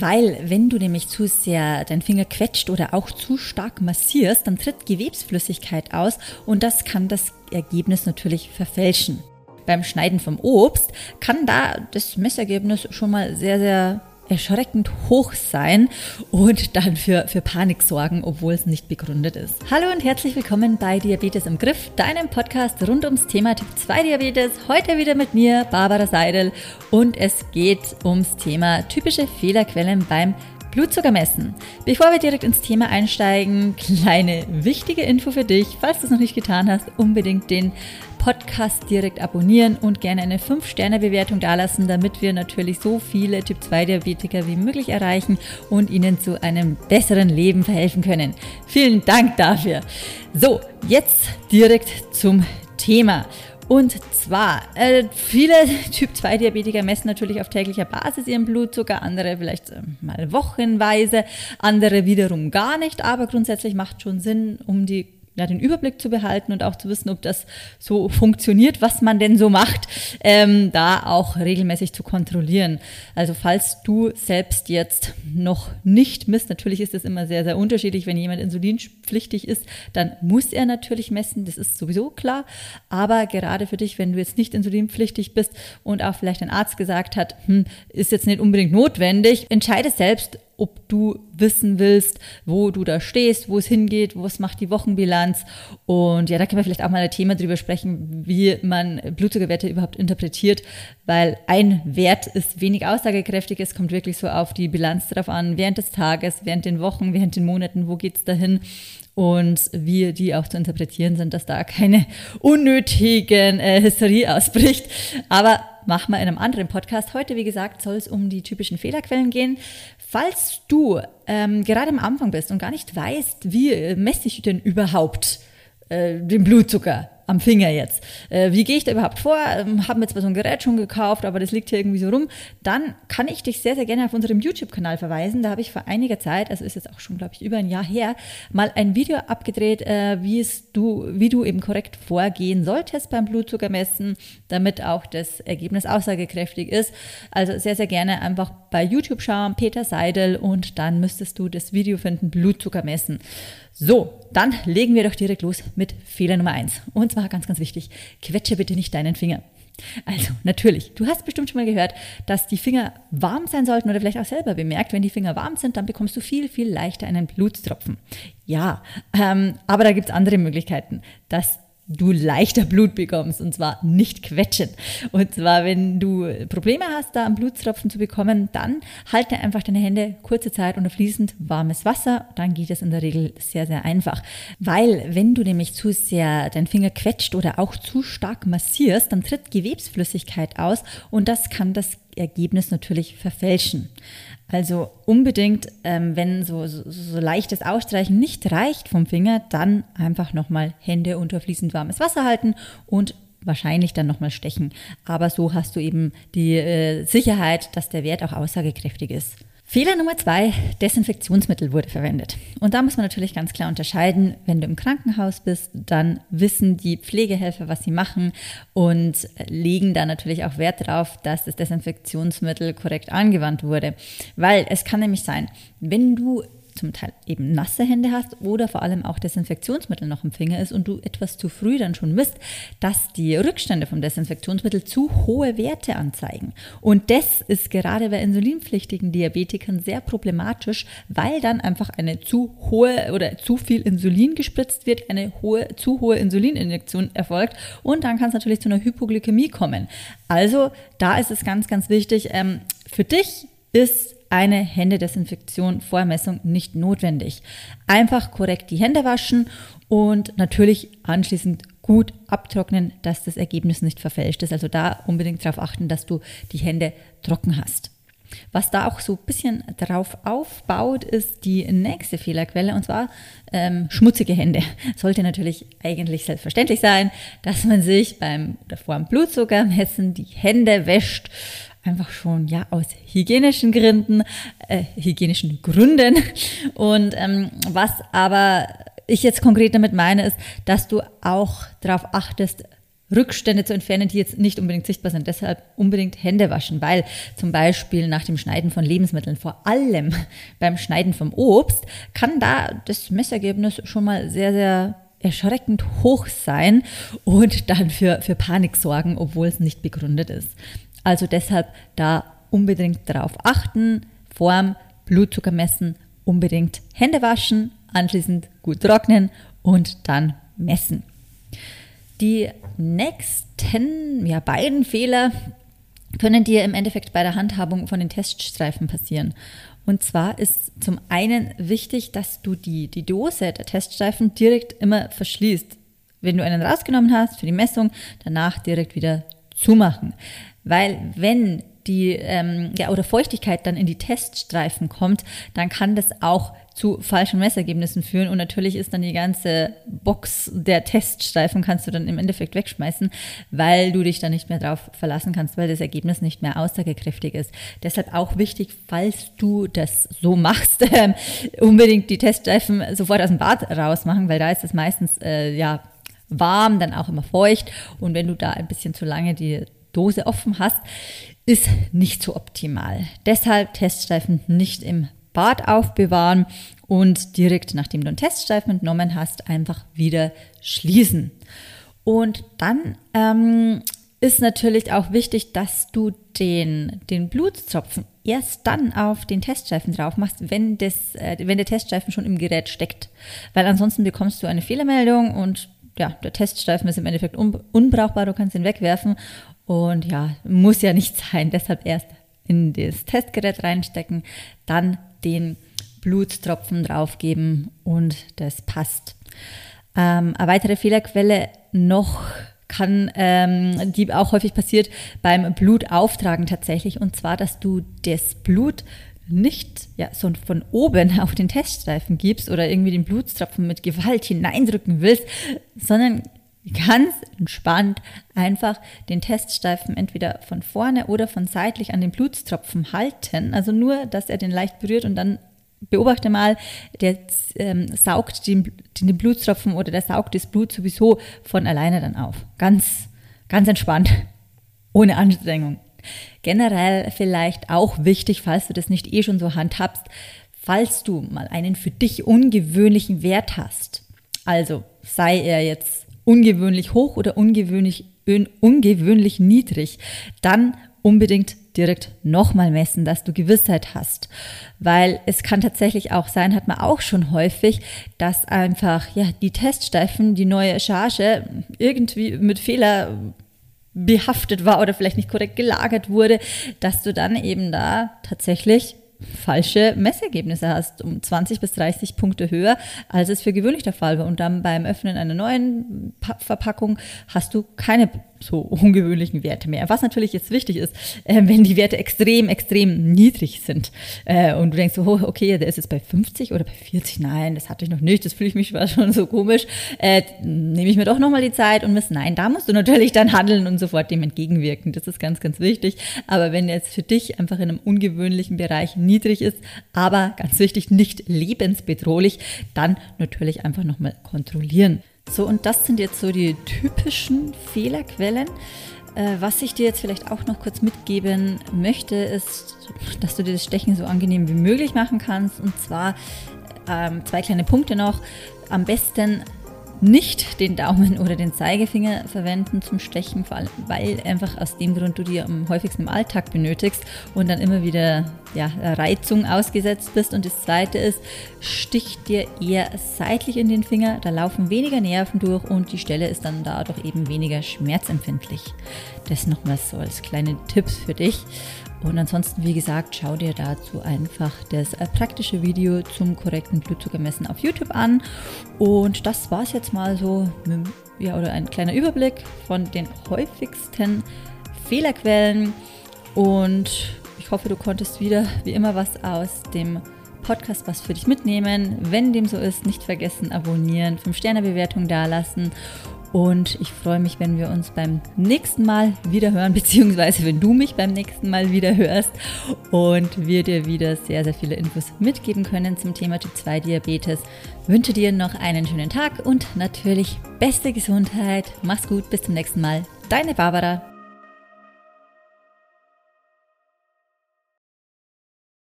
Weil wenn du nämlich zu sehr deinen Finger quetscht oder auch zu stark massierst, dann tritt Gewebsflüssigkeit aus und das kann das Ergebnis natürlich verfälschen. Beim Schneiden vom Obst kann da das Messergebnis schon mal sehr, sehr erschreckend hoch sein und dann für, für Panik sorgen, obwohl es nicht begründet ist. Hallo und herzlich willkommen bei Diabetes im Griff, deinem Podcast rund ums Thema Typ 2 Diabetes. Heute wieder mit mir, Barbara Seidel, und es geht ums Thema typische Fehlerquellen beim Blutzucker messen. Bevor wir direkt ins Thema einsteigen, kleine wichtige Info für dich. Falls du es noch nicht getan hast, unbedingt den Podcast direkt abonnieren und gerne eine 5-Sterne-Bewertung dalassen, damit wir natürlich so viele Typ-2-Diabetiker wie möglich erreichen und ihnen zu einem besseren Leben verhelfen können. Vielen Dank dafür. So, jetzt direkt zum Thema. Und zwar, äh, viele Typ-2-Diabetiker messen natürlich auf täglicher Basis ihren Blutzucker, andere vielleicht äh, mal wochenweise, andere wiederum gar nicht, aber grundsätzlich macht schon Sinn, um die ja, den Überblick zu behalten und auch zu wissen, ob das so funktioniert, was man denn so macht, ähm, da auch regelmäßig zu kontrollieren. Also falls du selbst jetzt noch nicht misst, natürlich ist das immer sehr, sehr unterschiedlich. Wenn jemand insulinpflichtig ist, dann muss er natürlich messen, das ist sowieso klar. Aber gerade für dich, wenn du jetzt nicht insulinpflichtig bist und auch vielleicht ein Arzt gesagt hat, hm, ist jetzt nicht unbedingt notwendig, entscheide selbst, ob du wissen willst, wo du da stehst, wo es hingeht, was macht die Wochenbilanz. Und ja, da können wir vielleicht auch mal ein Thema drüber sprechen, wie man Blutzuckerwerte überhaupt interpretiert, weil ein Wert ist wenig aussagekräftig. Es kommt wirklich so auf die Bilanz drauf an, während des Tages, während den Wochen, während den Monaten, wo geht's dahin und wie die auch zu interpretieren sind, dass da keine unnötigen äh, Hysterie ausbricht. Aber machen wir in einem anderen Podcast. Heute, wie gesagt, soll es um die typischen Fehlerquellen gehen. Falls du ähm, gerade am Anfang bist und gar nicht weißt, wie messe ich denn überhaupt äh, den Blutzucker, am Finger jetzt. Äh, wie gehe ich da überhaupt vor? Ähm, Haben mir zwar so ein Gerät schon gekauft, aber das liegt hier irgendwie so rum. Dann kann ich dich sehr, sehr gerne auf unserem YouTube-Kanal verweisen. Da habe ich vor einiger Zeit, also ist jetzt auch schon, glaube ich, über ein Jahr her, mal ein Video abgedreht, äh, wie es du, wie du eben korrekt vorgehen solltest beim Blutzuckermessen, damit auch das Ergebnis aussagekräftig ist. Also sehr, sehr gerne einfach bei YouTube schauen, Peter Seidel, und dann müsstest du das Video finden, Blutzucker messen. So, dann legen wir doch direkt los mit Fehler Nummer eins. Und zwar ganz, ganz wichtig, quetsche bitte nicht deinen Finger. Also natürlich, du hast bestimmt schon mal gehört, dass die Finger warm sein sollten oder vielleicht auch selber bemerkt, wenn die Finger warm sind, dann bekommst du viel, viel leichter einen Blutstropfen. Ja, ähm, aber da gibt es andere Möglichkeiten. Das du leichter Blut bekommst und zwar nicht quetschen. Und zwar, wenn du Probleme hast, da einen Blutstropfen zu bekommen, dann halte einfach deine Hände kurze Zeit unter fließend warmes Wasser. Dann geht es in der Regel sehr, sehr einfach. Weil, wenn du nämlich zu sehr deinen Finger quetscht oder auch zu stark massierst, dann tritt Gewebsflüssigkeit aus und das kann das Ergebnis natürlich verfälschen. Also unbedingt, ähm, wenn so, so, so leichtes Ausstreichen nicht reicht vom Finger, dann einfach nochmal Hände unter fließend warmes Wasser halten und wahrscheinlich dann nochmal stechen. Aber so hast du eben die äh, Sicherheit, dass der Wert auch aussagekräftig ist. Fehler Nummer zwei, Desinfektionsmittel wurde verwendet. Und da muss man natürlich ganz klar unterscheiden, wenn du im Krankenhaus bist, dann wissen die Pflegehelfer, was sie machen und legen da natürlich auch Wert darauf, dass das Desinfektionsmittel korrekt angewandt wurde. Weil es kann nämlich sein, wenn du zum Teil eben nasse Hände hast oder vor allem auch Desinfektionsmittel noch im Finger ist und du etwas zu früh dann schon misst, dass die Rückstände vom Desinfektionsmittel zu hohe Werte anzeigen. Und das ist gerade bei insulinpflichtigen Diabetikern sehr problematisch, weil dann einfach eine zu hohe oder zu viel Insulin gespritzt wird, eine hohe, zu hohe Insulininjektion erfolgt und dann kann es natürlich zu einer Hypoglykämie kommen. Also da ist es ganz, ganz wichtig, ähm, für dich ist eine Händedesinfektion vor Messung nicht notwendig. Einfach korrekt die Hände waschen und natürlich anschließend gut abtrocknen, dass das Ergebnis nicht verfälscht ist. Also da unbedingt darauf achten, dass du die Hände trocken hast. Was da auch so ein bisschen drauf aufbaut, ist die nächste Fehlerquelle und zwar ähm, schmutzige Hände. Sollte natürlich eigentlich selbstverständlich sein, dass man sich beim oder vor dem Blutzuckermessen die Hände wäscht einfach schon ja aus hygienischen Gründen, äh, hygienischen Gründen. Und ähm, was aber ich jetzt konkret damit meine, ist, dass du auch darauf achtest, Rückstände zu entfernen, die jetzt nicht unbedingt sichtbar sind. Deshalb unbedingt Hände waschen, weil zum Beispiel nach dem Schneiden von Lebensmitteln, vor allem beim Schneiden vom Obst, kann da das Messergebnis schon mal sehr, sehr erschreckend hoch sein und dann für, für Panik sorgen, obwohl es nicht begründet ist. Also deshalb da unbedingt darauf achten, Form, Blutzucker messen, unbedingt Hände waschen, anschließend gut trocknen und dann messen. Die nächsten ja, beiden Fehler können dir im Endeffekt bei der Handhabung von den Teststreifen passieren. Und zwar ist zum einen wichtig, dass du die, die Dose der Teststreifen direkt immer verschließt. Wenn du einen rausgenommen hast für die Messung, danach direkt wieder zumachen. Weil wenn die ähm, ja, oder Feuchtigkeit dann in die Teststreifen kommt, dann kann das auch zu falschen Messergebnissen führen und natürlich ist dann die ganze Box der Teststreifen kannst du dann im Endeffekt wegschmeißen, weil du dich dann nicht mehr drauf verlassen kannst, weil das Ergebnis nicht mehr aussagekräftig ist. Deshalb auch wichtig, falls du das so machst, äh, unbedingt die Teststreifen sofort aus dem Bad rausmachen, weil da ist es meistens äh, ja warm, dann auch immer feucht und wenn du da ein bisschen zu lange die Dose offen hast, ist nicht so optimal. Deshalb Teststreifen nicht im Bad aufbewahren und direkt nachdem du einen Teststreifen entnommen hast, einfach wieder schließen. Und dann ähm, ist natürlich auch wichtig, dass du den, den Blutstropfen erst dann auf den Teststreifen drauf machst, wenn, das, äh, wenn der Teststreifen schon im Gerät steckt. Weil ansonsten bekommst du eine Fehlermeldung und ja, der Teststreifen ist im Endeffekt un unbrauchbar, du kannst ihn wegwerfen und ja, muss ja nicht sein. Deshalb erst in das Testgerät reinstecken, dann den Blutstropfen draufgeben und das passt. Ähm, eine weitere Fehlerquelle noch kann, ähm, die auch häufig passiert beim Blutauftragen tatsächlich, und zwar, dass du das Blut nicht ja, so von oben auf den Teststreifen gibst oder irgendwie den Blutstropfen mit Gewalt hineindrücken willst, sondern ganz entspannt einfach den Teststreifen entweder von vorne oder von seitlich an den Blutstropfen halten. Also nur, dass er den leicht berührt und dann beobachte mal, der ähm, saugt den, den Blutstropfen oder der saugt das Blut sowieso von alleine dann auf. Ganz, ganz entspannt, ohne Anstrengung. Generell vielleicht auch wichtig, falls du das nicht eh schon so handhabst, falls du mal einen für dich ungewöhnlichen Wert hast. Also sei er jetzt ungewöhnlich hoch oder ungewöhnlich, ungewöhnlich niedrig, dann unbedingt direkt nochmal messen, dass du Gewissheit hast. Weil es kann tatsächlich auch sein, hat man auch schon häufig, dass einfach ja, die Teststreifen, die neue Charge irgendwie mit Fehler behaftet war oder vielleicht nicht korrekt gelagert wurde, dass du dann eben da tatsächlich falsche Messergebnisse hast, um 20 bis 30 Punkte höher, als es für gewöhnlich der Fall war. Und dann beim Öffnen einer neuen pa Verpackung hast du keine so ungewöhnlichen Werte mehr. Was natürlich jetzt wichtig ist, äh, wenn die Werte extrem, extrem niedrig sind äh, und du denkst oh, okay, der ist jetzt bei 50 oder bei 40, nein, das hatte ich noch nicht, das fühle ich mich schon so komisch, äh, nehme ich mir doch nochmal die Zeit und miss, nein, da musst du natürlich dann handeln und sofort dem entgegenwirken. Das ist ganz, ganz wichtig. Aber wenn jetzt für dich einfach in einem ungewöhnlichen Bereich niedrig ist, aber ganz wichtig, nicht lebensbedrohlich, dann natürlich einfach nochmal kontrollieren. So, und das sind jetzt so die typischen Fehlerquellen. Äh, was ich dir jetzt vielleicht auch noch kurz mitgeben möchte, ist, dass du dir das Stechen so angenehm wie möglich machen kannst. Und zwar ähm, zwei kleine Punkte noch. Am besten nicht den Daumen oder den Zeigefinger verwenden zum Stechen, vor allem, weil einfach aus dem Grund du die am häufigsten im Alltag benötigst und dann immer wieder ja, Reizung ausgesetzt bist. Und das zweite ist, stich dir eher seitlich in den Finger, da laufen weniger Nerven durch und die Stelle ist dann dadurch eben weniger schmerzempfindlich. Das nochmal so als kleine Tipps für dich. Und ansonsten, wie gesagt, schau dir dazu einfach das äh, praktische Video zum korrekten Blutzuckermessen auf YouTube an. Und das war es jetzt mal so, ja, oder ein kleiner Überblick von den häufigsten Fehlerquellen. Und ich hoffe, du konntest wieder, wie immer, was aus dem Podcast was für dich mitnehmen. Wenn dem so ist, nicht vergessen, abonnieren, 5-Sterne-Bewertung dalassen Und ich freue mich, wenn wir uns beim nächsten Mal wieder hören, beziehungsweise wenn du mich beim nächsten Mal wieder hörst und wir dir wieder sehr, sehr viele Infos mitgeben können zum Thema Typ 2 Diabetes. Ich wünsche dir noch einen schönen Tag und natürlich beste Gesundheit. Mach's gut, bis zum nächsten Mal. Deine Barbara.